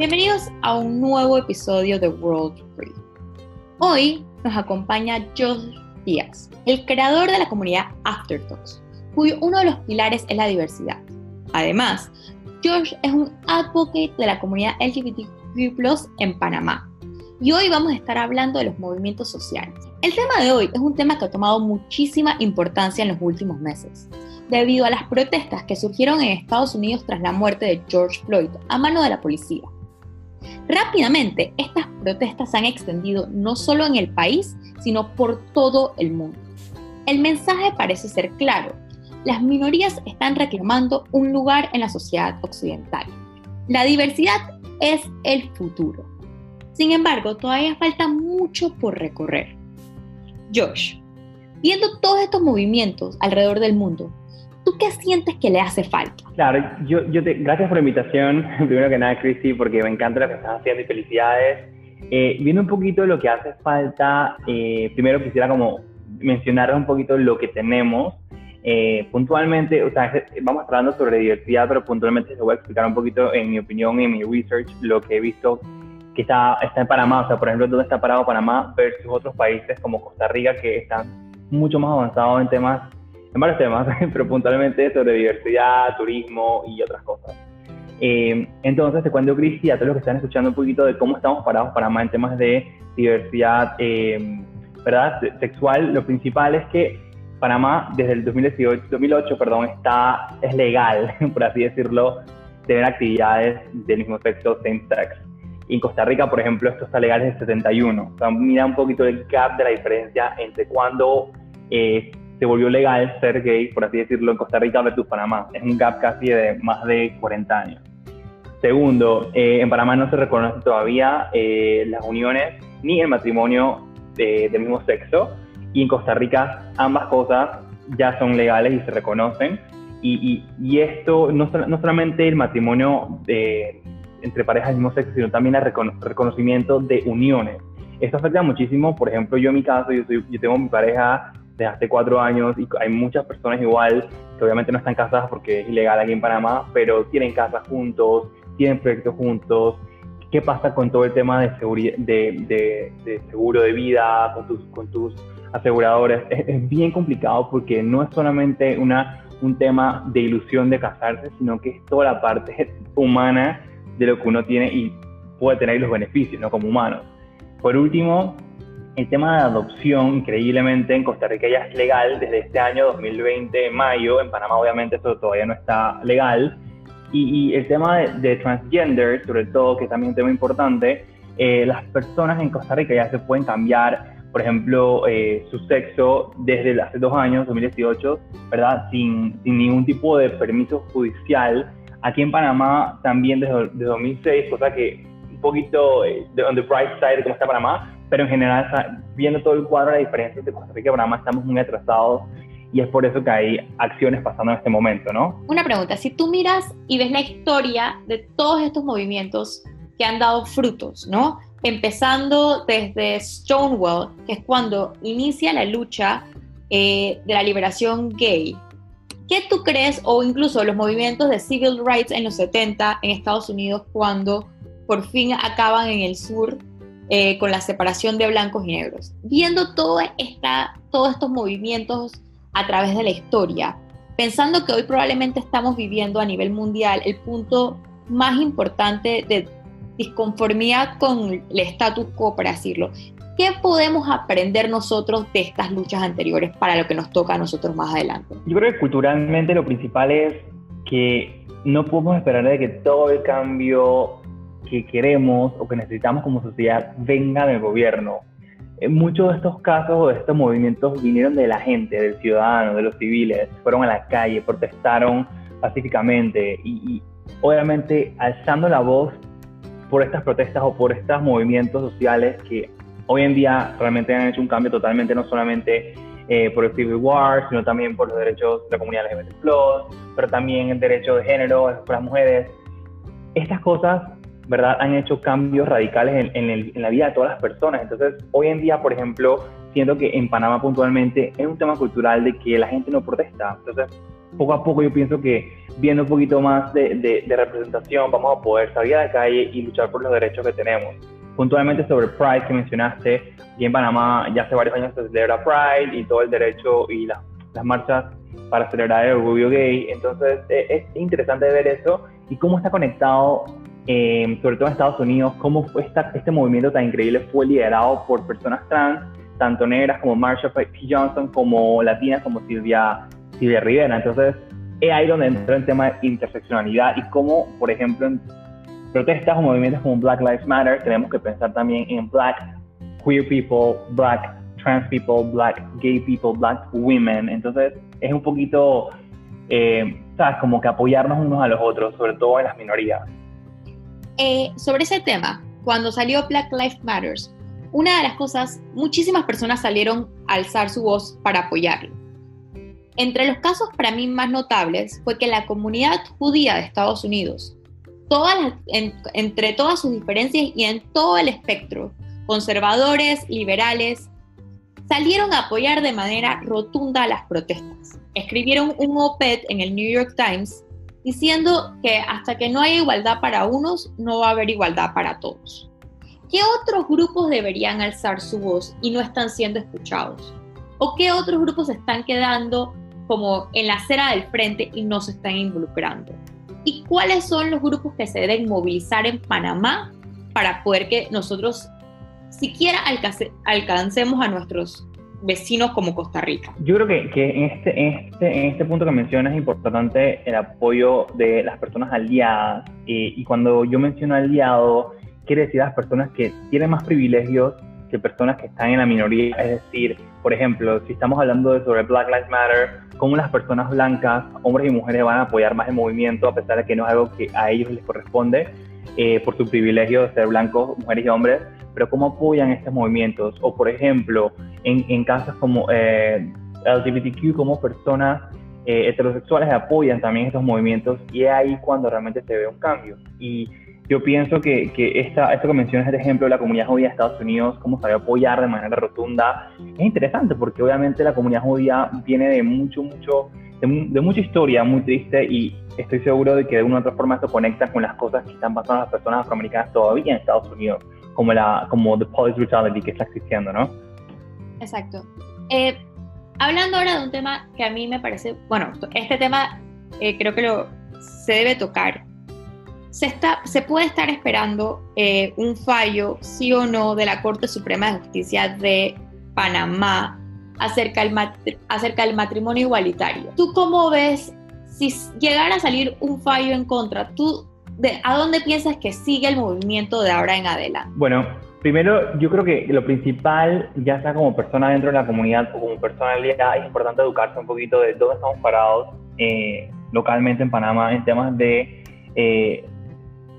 Bienvenidos a un nuevo episodio de World Free. Hoy nos acompaña Josh Díaz, el creador de la comunidad Aftertalks, cuyo uno de los pilares es la diversidad. Además, Josh es un advocate de la comunidad LGBTQ en Panamá. Y hoy vamos a estar hablando de los movimientos sociales. El tema de hoy es un tema que ha tomado muchísima importancia en los últimos meses, debido a las protestas que surgieron en Estados Unidos tras la muerte de George Floyd a mano de la policía. Rápidamente, estas protestas se han extendido no solo en el país, sino por todo el mundo. El mensaje parece ser claro. Las minorías están reclamando un lugar en la sociedad occidental. La diversidad es el futuro. Sin embargo, todavía falta mucho por recorrer. Josh, viendo todos estos movimientos alrededor del mundo, ¿tú qué sientes que le hace falta? Claro, yo, yo te, gracias por la invitación, primero que nada, Christy, porque me encanta lo que estás haciendo y felicidades. Eh, viendo un poquito lo que hace falta, eh, primero quisiera como mencionar un poquito lo que tenemos. Eh, puntualmente, o sea, vamos hablando sobre diversidad, pero puntualmente les voy a explicar un poquito, en mi opinión en mi research, lo que he visto que está, está en Panamá. O sea, por ejemplo, dónde está parado Panamá versus otros países como Costa Rica, que están mucho más avanzados en temas en varios temas, pero puntualmente sobre diversidad, turismo y otras cosas. Eh, entonces, te cuento, Cristi, a todos los que están escuchando un poquito de cómo estamos parados Panamá en temas de diversidad eh, ¿verdad? sexual, lo principal es que Panamá desde el 2018, 2008 perdón, está, es legal, por así decirlo, tener actividades del mismo sexo, same sex. Y en Costa Rica, por ejemplo, esto está legal desde el 71. O sea, mira un poquito el gap de la diferencia entre cuando eh, se volvió legal ser gay, por así decirlo, en Costa Rica versus Panamá. Es un gap casi de más de 40 años. Segundo, eh, en Panamá no se reconoce todavía eh, las uniones ni el matrimonio de, del mismo sexo. Y en Costa Rica ambas cosas ya son legales y se reconocen. Y, y, esto, no, no, solamente el matrimonio de, entre parejas del mismo sexo, sino también el reconocimiento de uniones. Esto afecta muchísimo, por ejemplo, yo en mi caso, yo, soy, yo tengo mi pareja de hace cuatro años y hay muchas personas igual que obviamente no están casadas porque es ilegal aquí en Panamá, pero tienen casas juntos, tienen proyectos juntos. ¿Qué pasa con todo el tema de, de, de, seguro de vida, con tus, con tus aseguradores? Es, bien complicado porque no es solamente una, un tema de ilusión de casarse, sino que es toda la parte humana de lo que uno tiene y puede tener los beneficios, ¿no? Como humano. Por último, el tema de adopción, increíblemente, en Costa Rica ya es legal desde este año 2020, en mayo. En Panamá, obviamente, eso todavía no está legal. Y, el tema de, transgender, sobre todo, que también es un tema importante, eh, las personas en Costa Rica ya se pueden cambiar, por ejemplo, eh, su sexo desde hace dos años, 2018, ¿verdad? Sin, sin ningún tipo de permiso judicial. Aquí en Panamá también desde, desde 2006, cosa que un poquito eh, de on the bright side de cómo está Panamá, pero en general, viendo todo el cuadro, la diferencia entre Costa Rica y Panamá estamos muy atrasados y es por eso que hay acciones pasando en este momento, ¿no? Una pregunta, si tú miras y ves la historia de todos estos movimientos que han dado frutos, ¿no? Empezando desde Stonewall, que es cuando inicia la lucha eh, de la liberación gay. ¿Qué tú crees, o incluso los movimientos de civil rights en los 70 en Estados Unidos, cuando por fin acaban en el sur eh, con la separación de blancos y negros. Viendo todo esta, todos estos movimientos a través de la historia, pensando que hoy probablemente estamos viviendo a nivel mundial el punto más importante de disconformidad con el status quo, para decirlo. ¿Qué podemos aprender nosotros de estas luchas anteriores para lo que nos toca a nosotros más adelante? Yo creo que culturalmente lo principal es que no podemos esperar de que todo el cambio que queremos o que necesitamos como sociedad venga del gobierno. En muchos de estos casos o de estos movimientos vinieron de la gente, del ciudadano, de los civiles, fueron a la calle, protestaron pacíficamente y, obviamente alzando la voz por estas protestas o por estos movimientos sociales que hoy en día realmente han hecho un cambio totalmente, no solamente eh, por el Civil War, sino también por los derechos de la comunidad LGBT+, pero también el derecho de género por las mujeres. Estas cosas ¿verdad? Han hecho cambios radicales en, la vida de todas las personas. Entonces, hoy en día, por ejemplo, siento que en Panamá puntualmente es un tema cultural de que la gente no protesta. Entonces, poco a poco yo pienso que viendo un poquito más de, de, representación vamos a poder salir a la calle y luchar por los derechos que tenemos. Puntualmente sobre Pride que mencionaste, aquí en Panamá ya hace varios años se celebra Pride y todo el derecho y las marchas para celebrar el orgullo gay. Entonces eh, es interesante ver eso y cómo está conectado, eh, sobre todo en Estados Unidos, cómo fue este movimiento tan increíble fue liderado por personas trans, tanto negras como Marsha P. Johnson, como latinas como Silvia, Silvia Rivera. Entonces es ahí donde entra el tema de interseccionalidad y cómo, por ejemplo, en protestas o movimientos como Black Lives Matter, tenemos que pensar también en Black queer people, Black trans people, Black gay people, Black women. Entonces es un poquito, eh, ¿sabes? Como que apoyarnos unos a los otros, sobre todo en las minorías. Eh, sobre ese tema, cuando salió Black Lives Matters, una de las cosas, muchísimas personas salieron a alzar su voz para apoyarlo. Entre los casos para mí más notables fue que la comunidad judía de Estados Unidos, entre todas sus diferencias y en todo el espectro, conservadores, liberales, salieron a apoyar de manera rotunda las protestas. Escribieron un op-ed en el New York Times diciendo que hasta que no haya igualdad para unos, no va a haber igualdad para todos. ¿Qué otros grupos deberían alzar su voz y no están siendo escuchados? ¿O qué otros grupos están quedando como en la acera del frente y no se están involucrando? ¿Y cuáles son los grupos que se deben movilizar en Panamá para poder que nosotros siquiera alcancemos a nuestros vecinos como Costa Rica. Yo creo que, en, este, en, este, en este punto que mencionas es importante el apoyo de las personas aliadas. y cuando yo menciono aliado, quiere decir las personas que tienen más privilegios que personas que están en la minoría. Es decir, por ejemplo, si estamos hablando sobre Black Lives Matter, cómo las personas blancas, hombres y mujeres, van a apoyar más el movimiento, a pesar de que no es algo que a ellos les corresponde, eh, por su privilegio de ser blancos, mujeres y hombres, pero cómo apoyan estos movimientos. O, por ejemplo, en, en casos como eh, LGBTQ, como personas eh, heterosexuales apoyan también estos movimientos y es ahí cuando realmente se ve un cambio. Y yo pienso que, que esta, esto que mencionas, el ejemplo de la comunidad judía de Estados Unidos, cómo sabe apoyar de manera rotunda, es interesante porque obviamente la comunidad judía viene de mucho, mucho, de, de mucha historia muy triste y estoy seguro de que de una u otra forma esto conecta con las cosas que están pasando a las personas afroamericanas todavía en Estados Unidos como, la, como the police brutality que está existiendo, ¿no? Exacto. Eh, hablando ahora de un tema que a mí me parece, bueno, este tema eh, creo que lo, se debe tocar. Se, está, se puede estar esperando eh, un fallo, sí o no, de la Corte Suprema de Justicia de Panamá acerca del, acerca del matrimonio igualitario. ¿Tú cómo ves si llegara a salir un fallo en contra? ¿Tú ¿a dónde piensas que sigue el movimiento de ahora en adelante? Bueno, primero yo creo que lo principal, ya sea como persona dentro de la comunidad o como personalidad, es importante educarse un poquito de dónde estamos parados eh, localmente en Panamá en temas de eh,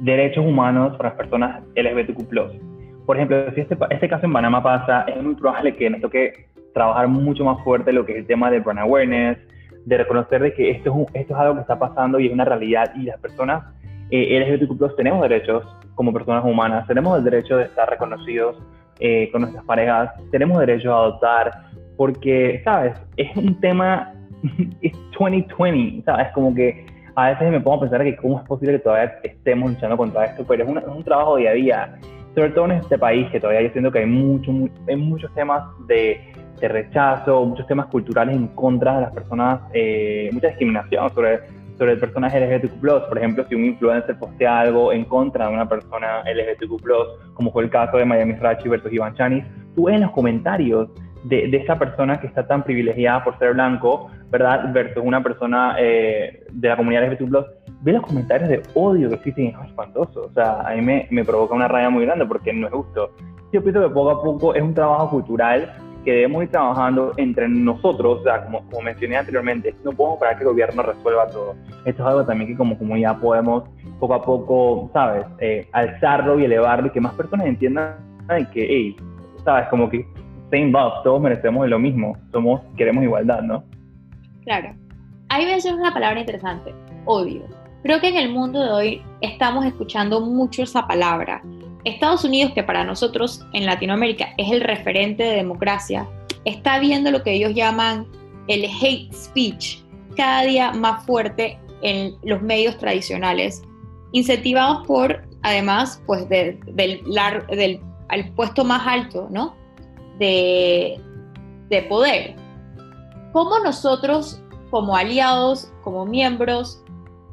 derechos humanos para las personas LGBTQ+. Por ejemplo, si este, este caso en Panamá pasa, es muy probable que nos toque trabajar mucho más fuerte lo que es el tema de brand awareness, de reconocer de que esto es, esto es algo que está pasando y es una realidad y las personas eh, LGBTQ tenemos derechos como personas humanas, tenemos el derecho de estar reconocidos eh, con nuestras parejas, tenemos derecho a adoptar, porque, ¿sabes? Es un tema, es 2020, ¿sabes? Como que a veces me pongo a pensar que cómo es posible que todavía estemos luchando contra esto, pero es, un trabajo día a día, sobre todo en este país, que todavía yo siento que hay, mucho, hay muchos temas de, de, rechazo, muchos temas culturales en contra de las personas, eh, mucha discriminación sobre sobre el personaje LGBTQ+. Por ejemplo, si un influencer postea algo en contra de una persona LGBTQ+, como fue el caso de Miami Rachi versus Iván Chanis, tú en los comentarios de, de, persona que está tan privilegiada por ser blanco, ¿verdad? Versus una persona eh, de la comunidad LGBTQ+, ve los comentarios de odio que existen y es espantoso. O sea, a mí me, me provoca una raya muy grande porque no es justo. Yo pienso que poco a poco es un trabajo cultural que debemos ir trabajando entre nosotros, o sea, como, como mencioné anteriormente, no podemos esperar que el gobierno resuelva todo. Esto es algo también que como comunidad podemos poco a poco, ¿sabes?, eh, alzarlo y elevarlo y que más personas entiendan que, hey, ¿sabes?, como que same love, todos merecemos lo mismo, somos, queremos igualdad, ¿no? Claro. Ahí mencionas una palabra interesante, odio. Creo que en el mundo de hoy estamos escuchando mucho esa palabra Estados Unidos, que para nosotros en Latinoamérica es el referente de democracia, está viendo lo que ellos llaman el hate speech, cada día más fuerte en los medios tradicionales, incentivados por, además, pues del, del puesto más alto, ¿no? De, de poder. ¿Cómo nosotros, como aliados, como miembros,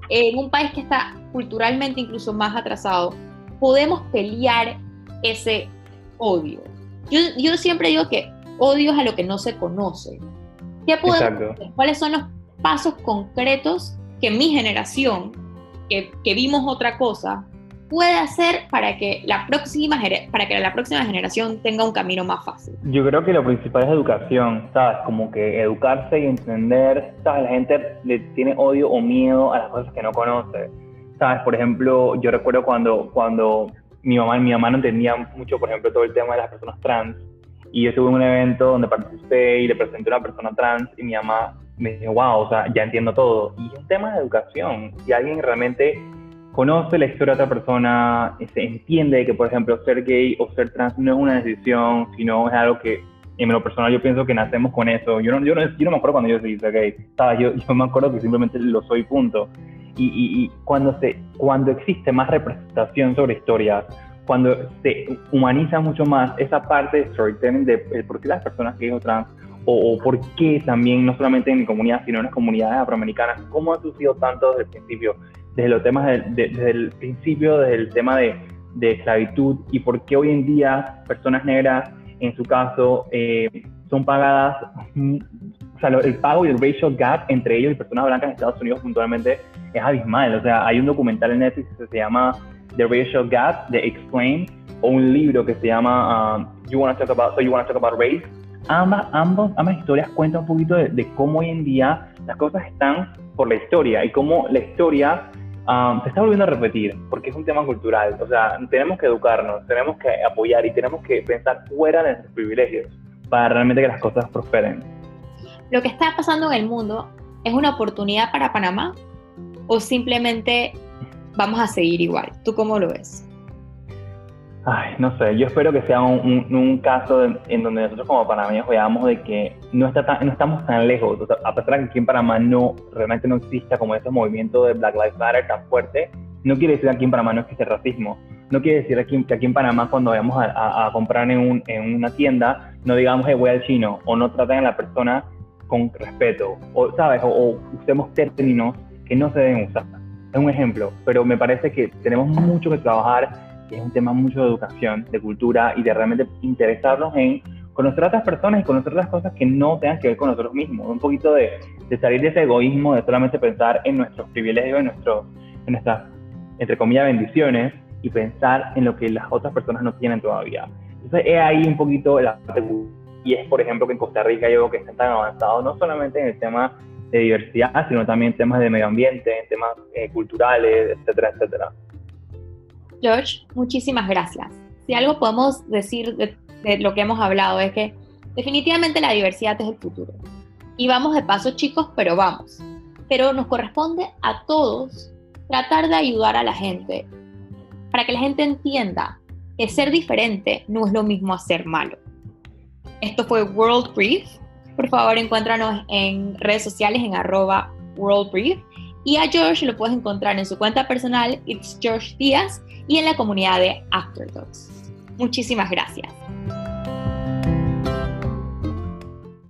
en un país que está culturalmente incluso más atrasado, podemos pelear ese odio? Yo, yo siempre digo que odio es a lo que no se conoce. ¿Qué podemos ¿Cuáles son los pasos concretos que mi generación, que, que vimos otra cosa, puede hacer para que la próxima para que la próxima generación tenga un camino más fácil? Yo creo que lo principal es educación, ¿sabes? Como que educarse y entender, ¿sabes? La gente le tiene odio o miedo a las cosas que no conoce. ¿Sabes? Por ejemplo, yo recuerdo cuando, cuando mi mamá, mi mamá no entendía mucho, por ejemplo, todo el tema de las personas trans. Y yo estuve en un evento donde participé y le presenté a una persona trans y mi mamá me dijo, wow, o sea, ya entiendo todo. Y es un tema de educación. Si alguien realmente conoce la historia de otra persona, se entiende que, por ejemplo, ser gay o ser trans no es una decisión, sino es algo que, en lo personal, yo pienso que nacemos con eso. Yo no, yo no, yo no me acuerdo cuando yo soy gay, Yo, yo me acuerdo que simplemente lo soy, punto. Y, y, cuando, se, cuando existe más representación sobre historias, cuando se humaniza mucho más esa parte de storytelling de, por qué las personas gays o trans o, o, por qué también, no solamente en mi comunidad, sino en las comunidades afroamericanas, cómo ha sucedido tanto desde el principio desde los temas desde el principio, desde el tema de, de, esclavitud y por qué hoy en día personas negras, en su caso, eh, son pagadas, mm, o sea, el pago y el racial gap entre ellos y personas blancas en Estados Unidos puntualmente es abismal. O sea, hay un documental en Netflix que se llama The Racial Gap, de Explain, o un libro que se llama um, You Wanna Talk About, So You Wanna Talk About Race. Ambas, ambos, ambas historias cuentan un poquito de, de cómo hoy en día las cosas están por la historia y cómo la historia se está volviendo a repetir, porque es un tema cultural. O sea, tenemos que educarnos, tenemos que apoyar y tenemos que pensar fuera de nuestros privilegios para realmente que las cosas prosperen. ¿Lo que está pasando en el mundo es una oportunidad para Panamá o simplemente vamos a seguir igual? ¿Tú cómo lo ves? Ay, no sé, yo espero que sea un, caso en donde nosotros como panameños veamos de que no, está no estamos tan lejos, a pesar de que aquí en Panamá no, realmente no exista como ese movimiento de Black Lives Matter tan fuerte, no quiere decir que aquí en Panamá no existe racismo, no quiere decir aquí, que aquí en Panamá cuando vayamos a, comprar en, un, en, una tienda, no digamos, hey, voy al chino, o no traten a la persona con respeto, o, ¿sabes? O, usemos términos que no se deben usar. Es un ejemplo, pero me parece que tenemos mucho que trabajar que es un tema mucho de educación, de cultura y de realmente interesarnos en conocer a otras personas y conocer las cosas que no tengan que ver con nosotros mismos. Un poquito de, salir de ese egoísmo, de solamente pensar en nuestros privilegios, en, nuestro, en nuestras, entre comillas, bendiciones y pensar en lo que las otras personas no tienen todavía. Entonces, es ahí un poquito la y es, por ejemplo, que en Costa Rica yo veo que están tan avanzados, no solamente en el tema de diversidad, sino también en temas de medio ambiente, en temas eh, culturales, etcétera, etcétera. George, muchísimas gracias. Si algo podemos decir de, lo que hemos hablado es que definitivamente la diversidad es el futuro. Y vamos de paso chicos, pero vamos. Pero nos corresponde a todos tratar de ayudar a la gente para que la gente entienda que ser diferente no es lo mismo a ser malo. Esto fue World Brief. Por favor, encuéntranos en redes sociales en arroba World Brief. Y a George lo puedes encontrar en su cuenta personal, It's George Díaz, y en la comunidad de Afterdogs. Muchísimas gracias.